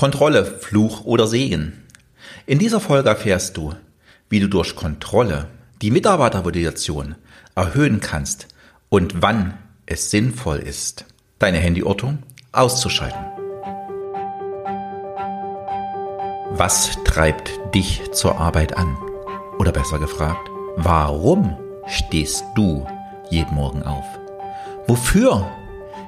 Kontrolle, Fluch oder Segen. In dieser Folge erfährst du, wie du durch Kontrolle die Mitarbeitermotivation erhöhen kannst und wann es sinnvoll ist, deine Handyortung auszuschalten. Was treibt dich zur Arbeit an? Oder besser gefragt, warum stehst du jeden Morgen auf? Wofür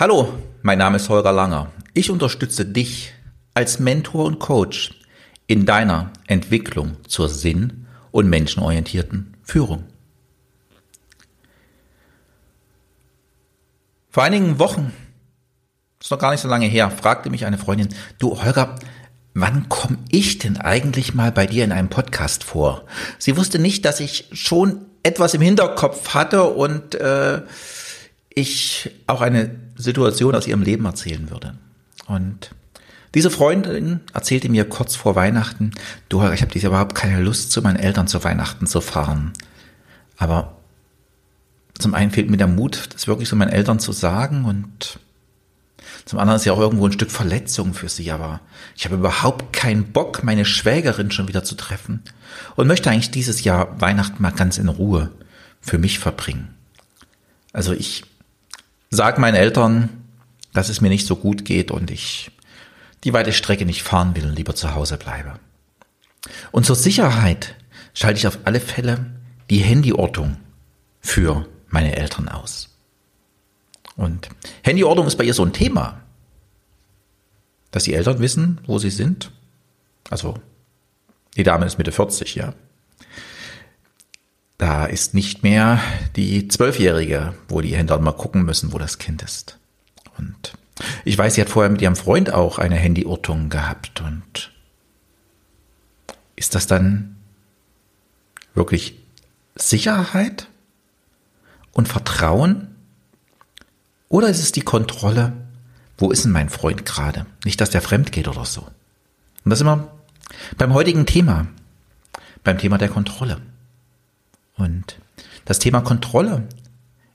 Hallo, mein Name ist Holger Langer. Ich unterstütze dich als Mentor und Coach in deiner Entwicklung zur sinn- und menschenorientierten Führung. Vor einigen Wochen, ist noch gar nicht so lange her, fragte mich eine Freundin, du Holger, wann komme ich denn eigentlich mal bei dir in einem Podcast vor? Sie wusste nicht, dass ich schon etwas im Hinterkopf hatte und äh, ich auch eine Situation aus ihrem Leben erzählen würde. Und diese Freundin erzählte mir kurz vor Weihnachten, du, ich habe überhaupt keine Lust, zu meinen Eltern zu Weihnachten zu fahren. Aber zum einen fehlt mir der Mut, das wirklich so meinen Eltern zu sagen und zum anderen ist ja auch irgendwo ein Stück Verletzung für sie, aber ich habe überhaupt keinen Bock, meine Schwägerin schon wieder zu treffen und möchte eigentlich dieses Jahr Weihnachten mal ganz in Ruhe für mich verbringen. Also ich sag meinen Eltern, dass es mir nicht so gut geht und ich die weite Strecke nicht fahren will und lieber zu Hause bleibe. Und zur Sicherheit schalte ich auf alle Fälle die Handyortung für meine Eltern aus. Und Handyordnung ist bei ihr so ein Thema, dass die Eltern wissen, wo sie sind. Also die Dame ist Mitte 40, ja. Da ist nicht mehr die Zwölfjährige, wo die Händler mal gucken müssen, wo das Kind ist. Und ich weiß, sie hat vorher mit ihrem Freund auch eine Handyortung gehabt. Und ist das dann wirklich Sicherheit und Vertrauen? Oder ist es die Kontrolle, wo ist denn mein Freund gerade? Nicht, dass der fremd geht oder so. Und das immer beim heutigen Thema, beim Thema der Kontrolle. Und das Thema Kontrolle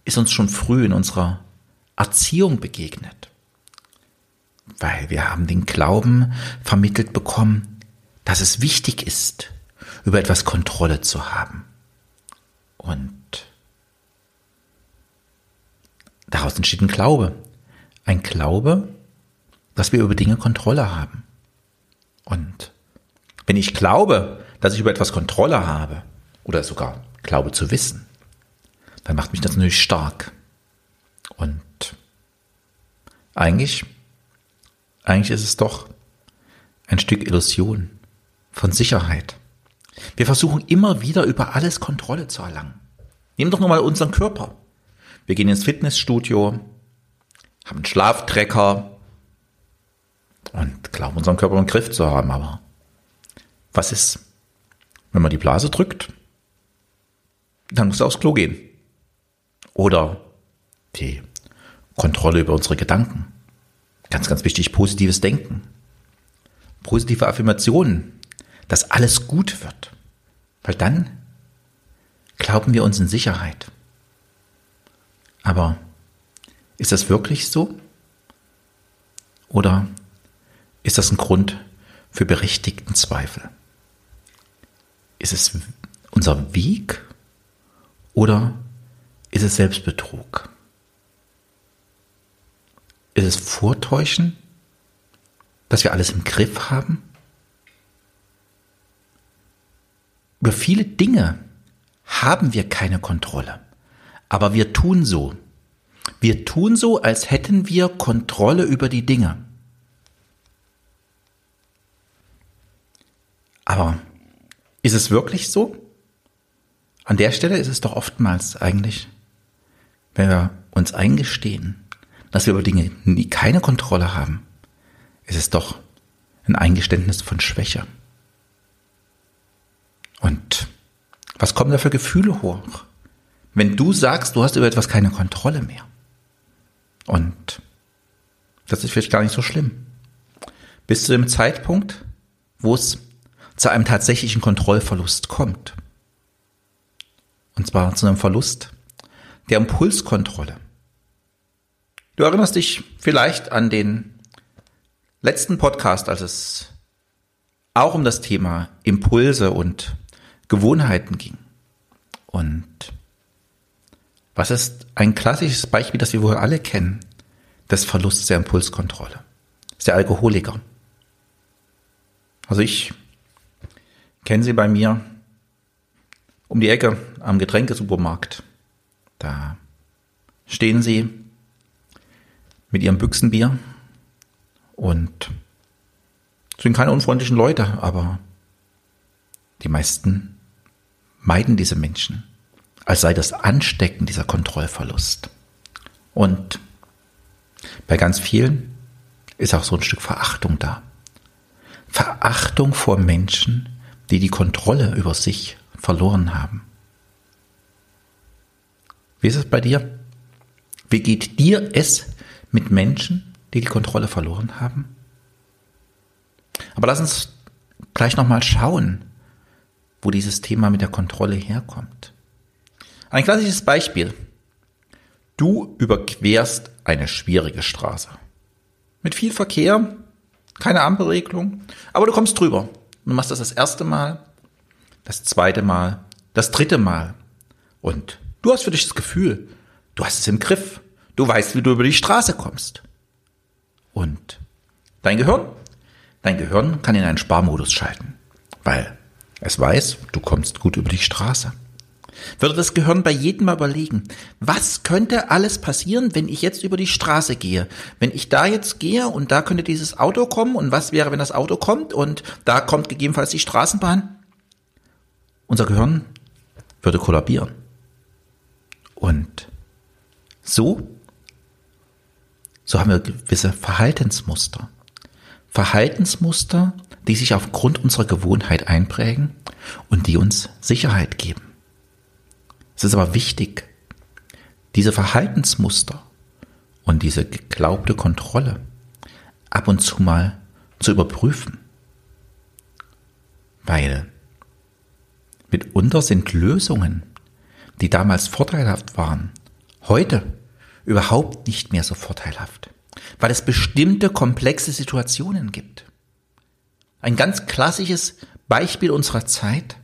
ist uns schon früh in unserer Erziehung begegnet. Weil wir haben den Glauben vermittelt bekommen, dass es wichtig ist, über etwas Kontrolle zu haben. Und daraus entsteht ein Glaube. Ein Glaube, dass wir über Dinge Kontrolle haben. Und wenn ich glaube, dass ich über etwas Kontrolle habe, oder sogar glaube zu wissen, dann macht mich das natürlich stark. Und eigentlich, eigentlich ist es doch ein Stück Illusion von Sicherheit. Wir versuchen immer wieder über alles Kontrolle zu erlangen. Nehmen doch nur mal unseren Körper. Wir gehen ins Fitnessstudio, haben einen Schlaftrecker und glauben unseren Körper im Griff zu haben. Aber was ist, wenn man die Blase drückt? Dann muss er aufs Klo gehen. Oder die Kontrolle über unsere Gedanken. Ganz, ganz wichtig, positives Denken. Positive Affirmationen, dass alles gut wird. Weil dann glauben wir uns in Sicherheit. Aber ist das wirklich so? Oder ist das ein Grund für berechtigten Zweifel? Ist es unser Weg oder ist es Selbstbetrug? Ist es Vortäuschen, dass wir alles im Griff haben? Über viele Dinge haben wir keine Kontrolle, aber wir tun so. Wir tun so, als hätten wir Kontrolle über die Dinge. Aber ist es wirklich so? An der Stelle ist es doch oftmals eigentlich, wenn wir uns eingestehen, dass wir über Dinge nie keine Kontrolle haben, ist es doch ein Eingeständnis von Schwäche. Und was kommen da für Gefühle hoch? Wenn du sagst, du hast über etwas keine Kontrolle mehr. Und das ist vielleicht gar nicht so schlimm. Bis zu dem Zeitpunkt, wo es zu einem tatsächlichen Kontrollverlust kommt. Und zwar zu einem Verlust der Impulskontrolle. Du erinnerst dich vielleicht an den letzten Podcast, als es auch um das Thema Impulse und Gewohnheiten ging. Und was ist ein klassisches Beispiel, das wir wohl alle kennen, des Verlusts der Impulskontrolle? Das ist der Alkoholiker. Also ich kenne sie bei mir um die Ecke am Getränkesupermarkt. Da stehen sie mit ihrem Büchsenbier und sind keine unfreundlichen Leute, aber die meisten meiden diese Menschen, als sei das Anstecken dieser Kontrollverlust. Und bei ganz vielen ist auch so ein Stück Verachtung da. Verachtung vor Menschen, die die Kontrolle über sich verloren haben. Wie ist es bei dir? Wie geht dir es mit Menschen, die die Kontrolle verloren haben? Aber lass uns gleich nochmal schauen, wo dieses Thema mit der Kontrolle herkommt. Ein klassisches Beispiel. Du überquerst eine schwierige Straße. Mit viel Verkehr, keine Ampelregelung, aber du kommst drüber. Du machst das das erste Mal, das zweite Mal, das dritte Mal. Und du hast für dich das Gefühl, du hast es im Griff. Du weißt, wie du über die Straße kommst. Und dein Gehirn? Dein Gehirn kann in einen Sparmodus schalten, weil es weiß, du kommst gut über die Straße. Würde das Gehirn bei jedem mal überlegen, was könnte alles passieren, wenn ich jetzt über die Straße gehe? Wenn ich da jetzt gehe und da könnte dieses Auto kommen und was wäre, wenn das Auto kommt und da kommt gegebenenfalls die Straßenbahn? Unser Gehirn würde kollabieren. Und so, so haben wir gewisse Verhaltensmuster. Verhaltensmuster, die sich aufgrund unserer Gewohnheit einprägen und die uns Sicherheit geben. Es ist aber wichtig, diese Verhaltensmuster und diese geglaubte Kontrolle ab und zu mal zu überprüfen. Weil mitunter sind Lösungen, die damals vorteilhaft waren, heute überhaupt nicht mehr so vorteilhaft, weil es bestimmte komplexe Situationen gibt. Ein ganz klassisches Beispiel unserer Zeit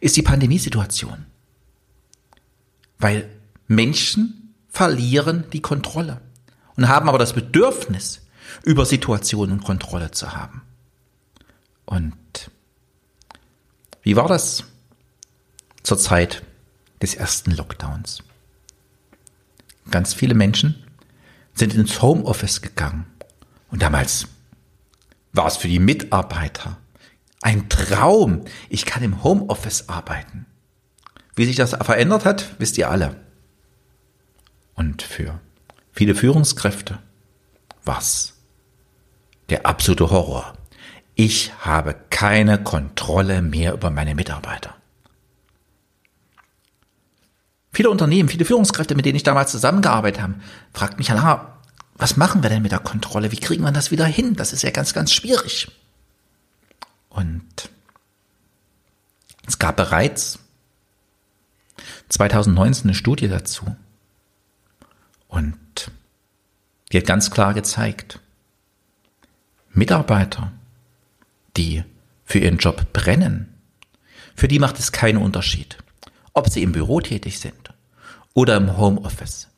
ist die Pandemiesituation weil Menschen verlieren die Kontrolle und haben aber das Bedürfnis, über Situationen Kontrolle zu haben. Und wie war das zur Zeit des ersten Lockdowns? Ganz viele Menschen sind ins Homeoffice gegangen und damals war es für die Mitarbeiter ein Traum. Ich kann im Homeoffice arbeiten. Wie sich das verändert hat, wisst ihr alle. Und für viele Führungskräfte was? Der absolute Horror. Ich habe keine Kontrolle mehr über meine Mitarbeiter. Viele Unternehmen, viele Führungskräfte, mit denen ich damals zusammengearbeitet habe, fragt mich, was machen wir denn mit der Kontrolle? Wie kriegen wir das wieder hin? Das ist ja ganz, ganz schwierig. Und es gab bereits 2019 eine Studie dazu. Und die hat ganz klar gezeigt, Mitarbeiter, die für ihren Job brennen, für die macht es keinen Unterschied, ob sie im Büro tätig sind oder im Homeoffice,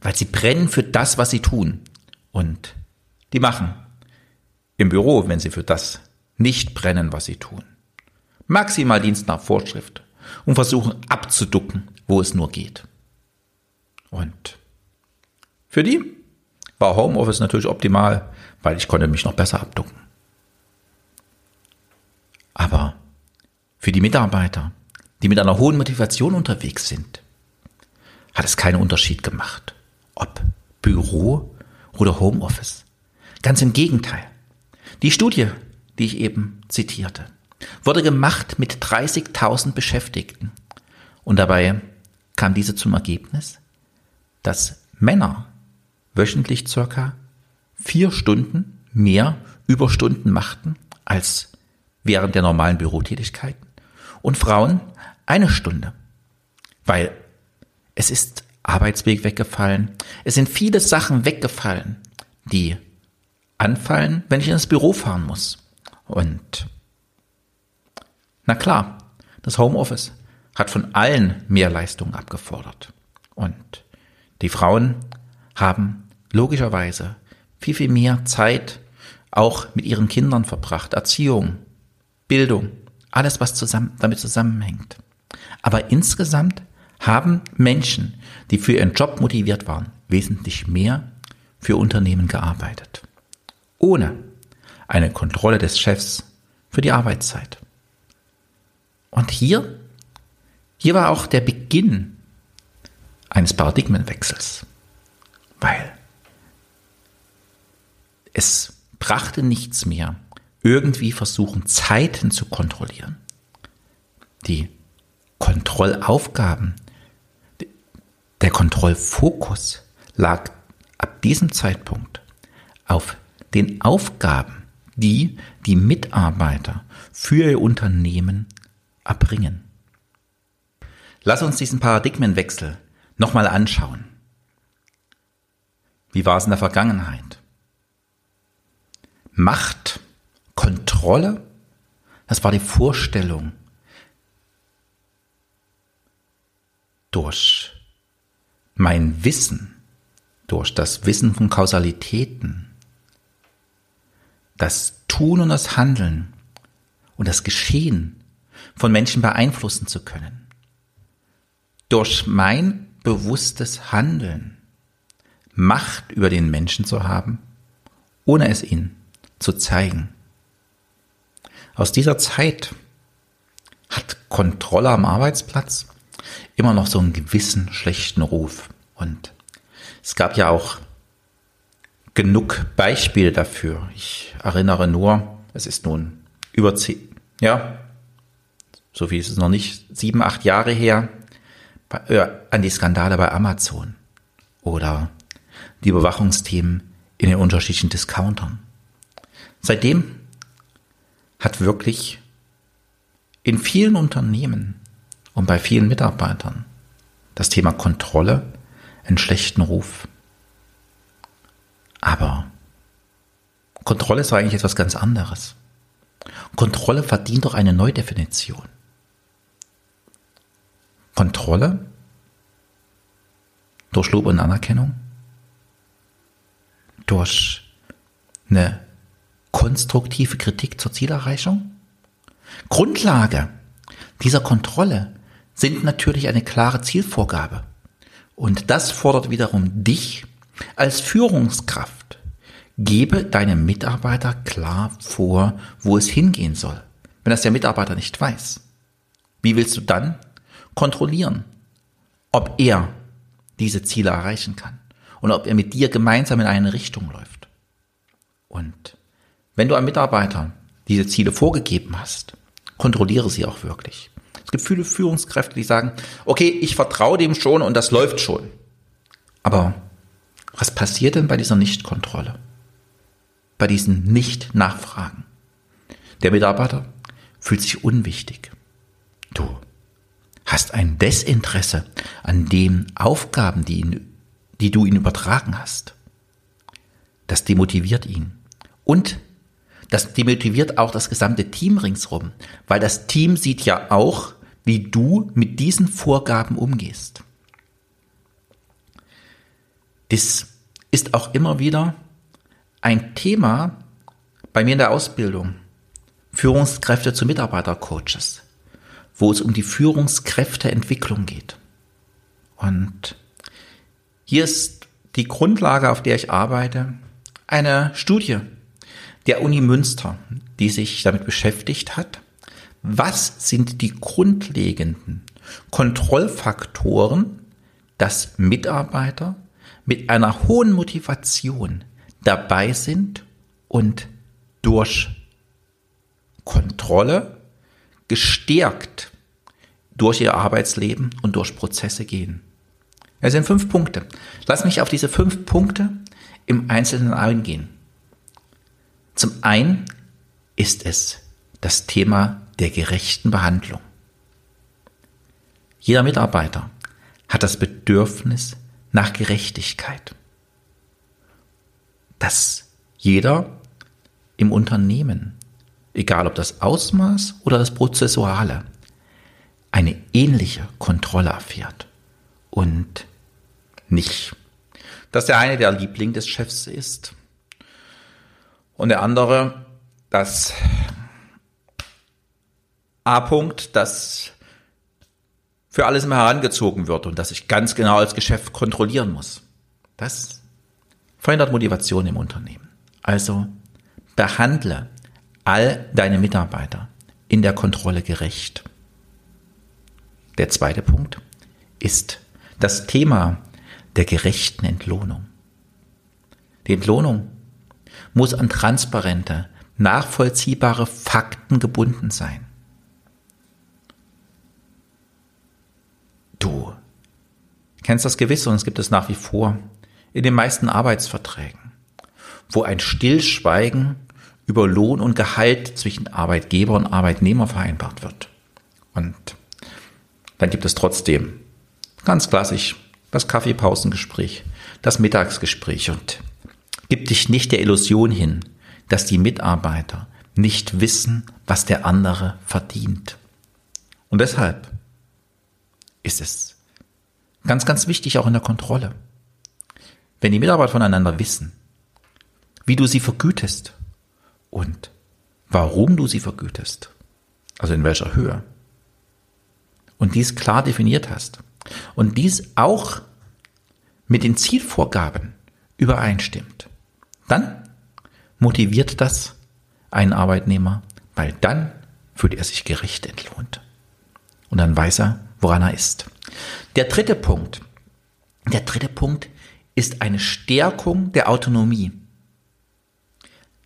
weil sie brennen für das, was sie tun. Und die machen im Büro, wenn sie für das nicht brennen, was sie tun. Maximal Dienst nach Vorschrift und versuchen abzuducken, wo es nur geht. Und für die war Homeoffice natürlich optimal, weil ich konnte mich noch besser abducken. Aber für die Mitarbeiter, die mit einer hohen Motivation unterwegs sind, hat es keinen Unterschied gemacht, ob Büro oder Homeoffice. Ganz im Gegenteil. Die Studie, die ich eben zitierte, wurde gemacht mit 30.000 Beschäftigten. Und dabei kam diese zum Ergebnis, dass Männer wöchentlich circa vier Stunden mehr Überstunden machten als während der normalen Bürotätigkeiten und Frauen eine Stunde, weil es ist Arbeitsweg weggefallen, es sind viele Sachen weggefallen, die anfallen, wenn ich ins Büro fahren muss. Und na klar, das Homeoffice hat von allen mehr Leistungen abgefordert. Und die Frauen haben logischerweise viel, viel mehr Zeit auch mit ihren Kindern verbracht. Erziehung, Bildung, alles, was zusammen, damit zusammenhängt. Aber insgesamt haben Menschen, die für ihren Job motiviert waren, wesentlich mehr für Unternehmen gearbeitet. Ohne eine Kontrolle des Chefs für die Arbeitszeit. Und hier, hier war auch der Beginn eines Paradigmenwechsels, weil es brachte nichts mehr, irgendwie versuchen, Zeiten zu kontrollieren. Die Kontrollaufgaben, der Kontrollfokus lag ab diesem Zeitpunkt auf den Aufgaben, die die Mitarbeiter für ihr Unternehmen erbringen. Lass uns diesen Paradigmenwechsel nochmal anschauen. Wie war es in der Vergangenheit? Macht, Kontrolle, das war die Vorstellung durch mein Wissen, durch das Wissen von Kausalitäten, das Tun und das Handeln und das Geschehen von Menschen beeinflussen zu können. Durch mein bewusstes Handeln Macht über den Menschen zu haben, ohne es ihnen zu zeigen. Aus dieser Zeit hat Kontrolle am Arbeitsplatz immer noch so einen gewissen schlechten Ruf. Und es gab ja auch genug Beispiele dafür. Ich erinnere nur, es ist nun über zehn, ja, so viel ist es noch nicht, sieben, acht Jahre her, äh, an die Skandale bei Amazon oder die Überwachungsthemen in den unterschiedlichen Discountern. Seitdem hat wirklich in vielen Unternehmen und bei vielen Mitarbeitern das Thema Kontrolle einen schlechten Ruf. Aber Kontrolle ist eigentlich etwas ganz anderes. Kontrolle verdient doch eine Neudefinition. Kontrolle durch Lob und Anerkennung, durch eine konstruktive Kritik zur Zielerreichung. Grundlage dieser Kontrolle sind natürlich eine klare Zielvorgabe. Und das fordert wiederum dich als Führungskraft. Gebe deinem Mitarbeiter klar vor, wo es hingehen soll, wenn das der Mitarbeiter nicht weiß. Wie willst du dann kontrollieren, ob er diese Ziele erreichen kann und ob er mit dir gemeinsam in eine Richtung läuft? Und wenn du einem Mitarbeiter diese Ziele vorgegeben hast, kontrolliere sie auch wirklich. Es gibt viele Führungskräfte, die sagen, okay, ich vertraue dem schon und das läuft schon. Aber was passiert denn bei dieser Nichtkontrolle? Bei diesen Nicht-Nachfragen? Der Mitarbeiter fühlt sich unwichtig. Du hast ein Desinteresse an den Aufgaben, die, ihn, die du ihm übertragen hast. Das demotiviert ihn. Und das demotiviert auch das gesamte Team ringsrum, weil das Team sieht ja auch, wie du mit diesen Vorgaben umgehst. Das ist auch immer wieder ein Thema bei mir in der Ausbildung. Führungskräfte zu Mitarbeitercoaches, wo es um die Führungskräfteentwicklung geht. Und hier ist die Grundlage, auf der ich arbeite, eine Studie der Uni Münster, die sich damit beschäftigt hat, was sind die grundlegenden Kontrollfaktoren, dass Mitarbeiter mit einer hohen Motivation dabei sind und durch Kontrolle gestärkt durch ihr Arbeitsleben und durch Prozesse gehen. Es sind fünf Punkte. Lass mich auf diese fünf Punkte im Einzelnen eingehen. Zum einen ist es das Thema der gerechten Behandlung. Jeder Mitarbeiter hat das Bedürfnis nach Gerechtigkeit. Dass jeder im Unternehmen, egal ob das Ausmaß oder das Prozessuale, eine ähnliche Kontrolle erfährt und nicht, dass der eine der Liebling des Chefs ist und der andere das A-Punkt, das für alles immer herangezogen wird und das ich ganz genau als Geschäft kontrollieren muss. Das verhindert Motivation im Unternehmen. Also behandle all deine Mitarbeiter in der Kontrolle gerecht. Der zweite Punkt ist das Thema der gerechten Entlohnung. Die Entlohnung muss an transparente, nachvollziehbare Fakten gebunden sein. Du kennst das gewiss und es gibt es nach wie vor in den meisten Arbeitsverträgen, wo ein Stillschweigen über Lohn und Gehalt zwischen Arbeitgeber und Arbeitnehmer vereinbart wird. Und dann gibt es trotzdem ganz klassisch das Kaffeepausengespräch, das Mittagsgespräch und gib dich nicht der Illusion hin, dass die Mitarbeiter nicht wissen, was der andere verdient. Und deshalb ist es ganz, ganz wichtig auch in der Kontrolle. Wenn die Mitarbeiter voneinander wissen, wie du sie vergütest und warum du sie vergütest, also in welcher Höhe, und dies klar definiert hast und dies auch mit den Zielvorgaben übereinstimmt, dann motiviert das einen Arbeitnehmer, weil dann fühlt er sich gerecht entlohnt. Und dann weiß er, woran er ist. Der dritte Punkt. Der dritte Punkt ist eine Stärkung der Autonomie.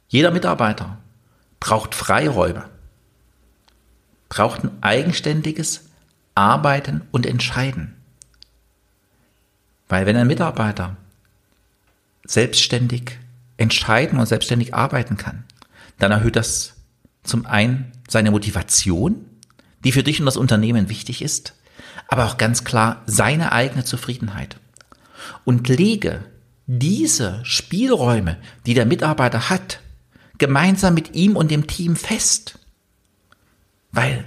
Jeder Mitarbeiter braucht Freiräume, braucht ein eigenständiges Arbeiten und Entscheiden. Weil wenn ein Mitarbeiter selbstständig entscheiden und selbstständig arbeiten kann, dann erhöht das zum einen seine Motivation, die für dich und das Unternehmen wichtig ist, aber auch ganz klar seine eigene Zufriedenheit. Und lege diese Spielräume, die der Mitarbeiter hat, gemeinsam mit ihm und dem Team fest. Weil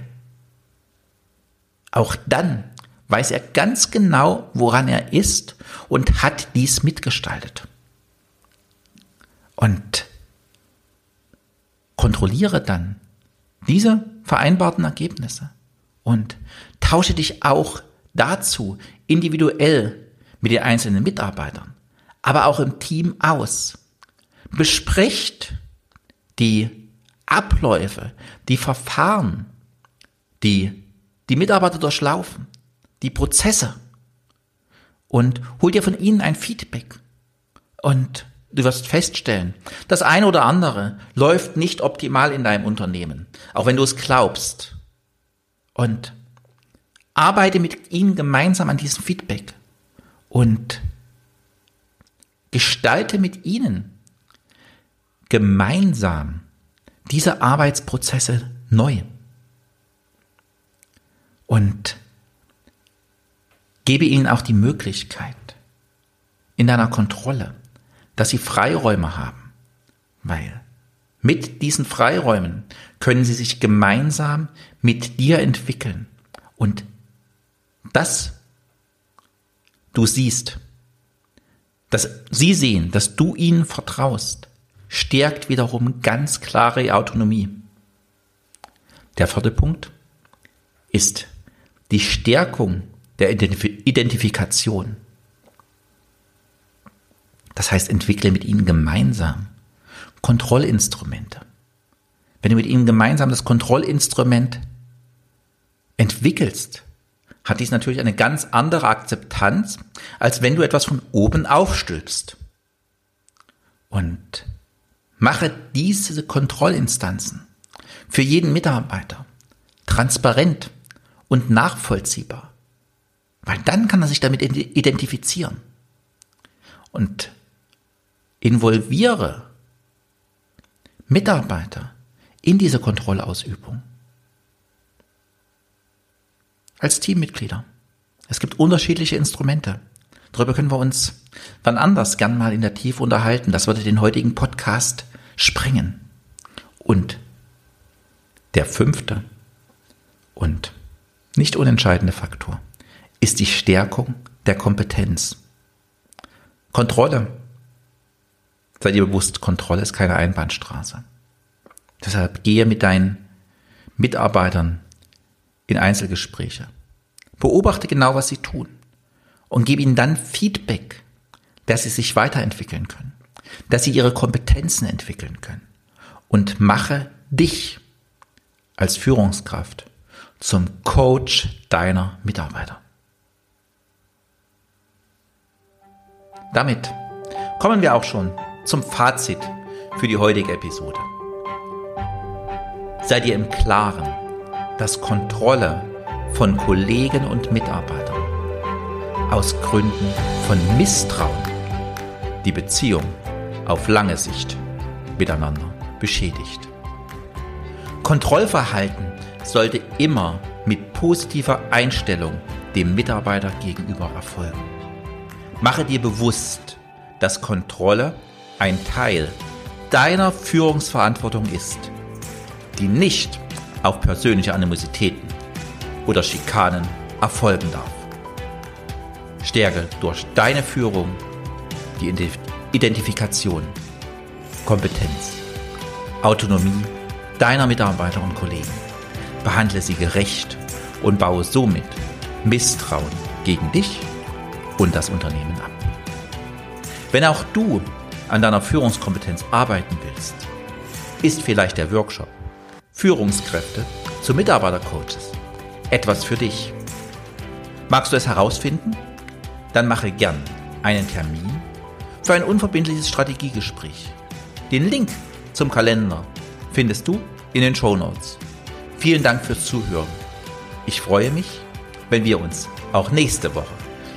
auch dann weiß er ganz genau, woran er ist und hat dies mitgestaltet. Und kontrolliere dann diese vereinbarten Ergebnisse und tausche dich auch dazu individuell mit den einzelnen Mitarbeitern, aber auch im Team aus. Besprecht die Abläufe, die Verfahren, die die Mitarbeiter durchlaufen, die Prozesse und hol dir von ihnen ein Feedback. Und du wirst feststellen, das eine oder andere läuft nicht optimal in deinem Unternehmen, auch wenn du es glaubst. Und arbeite mit ihnen gemeinsam an diesem Feedback und gestalte mit ihnen gemeinsam diese Arbeitsprozesse neu. Und gebe ihnen auch die Möglichkeit in deiner Kontrolle, dass sie Freiräume haben, weil mit diesen Freiräumen können sie sich gemeinsam mit dir entwickeln und das du siehst, dass sie sehen, dass du ihnen vertraust, stärkt wiederum ganz klare Autonomie. Der vierte Punkt ist die Stärkung der Identifikation. Das heißt, entwickle mit ihnen gemeinsam Kontrollinstrumente. Wenn du mit ihnen gemeinsam das Kontrollinstrument entwickelst, hat dies natürlich eine ganz andere Akzeptanz, als wenn du etwas von oben aufstülpst. Und Mache diese Kontrollinstanzen für jeden Mitarbeiter transparent und nachvollziehbar. Weil dann kann er sich damit identifizieren. Und involviere Mitarbeiter in diese Kontrollausübung. Als Teammitglieder. Es gibt unterschiedliche Instrumente. Darüber können wir uns wann anders gern mal in der Tiefe unterhalten. Das würde den heutigen Podcast sprengen. Und der fünfte und nicht unentscheidende Faktor ist die Stärkung der Kompetenz. Kontrolle. Seid ihr bewusst, Kontrolle ist keine Einbahnstraße. Deshalb gehe mit deinen Mitarbeitern in Einzelgespräche. Beobachte genau, was sie tun und gebe ihnen dann Feedback, dass sie sich weiterentwickeln können, dass sie ihre Kompetenzen entwickeln können und mache dich als Führungskraft zum Coach deiner Mitarbeiter. Damit kommen wir auch schon zum Fazit für die heutige Episode. Seid ihr im Klaren, dass Kontrolle von Kollegen und Mitarbeitern aus Gründen von Misstrauen die Beziehung auf lange Sicht miteinander beschädigt. Kontrollverhalten sollte immer mit positiver Einstellung dem Mitarbeiter gegenüber erfolgen. Mache dir bewusst, dass Kontrolle ein Teil deiner Führungsverantwortung ist, die nicht auf persönliche Animositäten oder Schikanen erfolgen darf. Stärke durch deine Führung die Identifikation, Kompetenz, Autonomie deiner Mitarbeiter und Kollegen. Behandle sie gerecht und baue somit Misstrauen gegen dich und das Unternehmen ab. Wenn auch du an deiner Führungskompetenz arbeiten willst, ist vielleicht der Workshop Führungskräfte zu Mitarbeitercoaches etwas für dich. Magst du es herausfinden? Dann mache gern einen Termin für ein unverbindliches Strategiegespräch. Den Link zum Kalender findest du in den Show Notes. Vielen Dank fürs Zuhören. Ich freue mich, wenn wir uns auch nächste Woche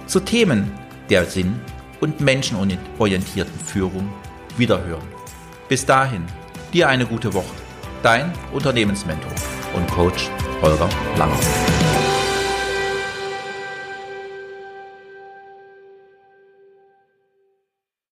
zu Themen der Sinn- und menschenorientierten Führung wiederhören. Bis dahin, dir eine gute Woche. Dein Unternehmensmentor und Coach Holger Langer.